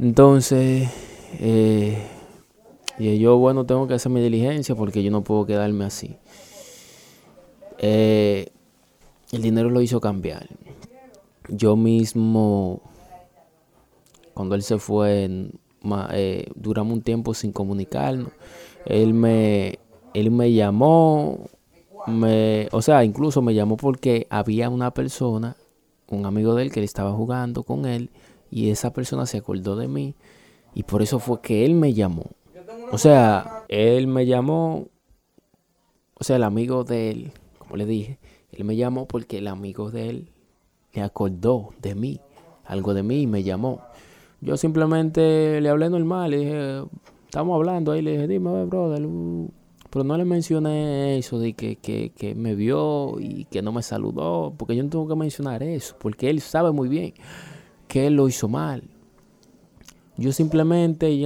Entonces, eh, y yo, bueno, tengo que hacer mi diligencia porque yo no puedo quedarme así. Eh, el dinero lo hizo cambiar. Yo mismo, cuando él se fue, eh, duramos un tiempo sin comunicarnos. Él me, él me llamó, me, o sea, incluso me llamó porque había una persona, un amigo de él que él estaba jugando con él y esa persona se acordó de mí y por eso fue que él me llamó. O sea, él me llamó, o sea, el amigo de él, como le dije, él me llamó porque el amigo de él le acordó de mí, algo de mí y me llamó. Yo simplemente le hablé normal, le dije, estamos hablando ahí, le dije, dime, brother, uh". pero no le mencioné eso de que, que, que, me vio y que no me saludó, porque yo no tengo que mencionar eso, porque él sabe muy bien que él lo hizo mal. Yo simplemente,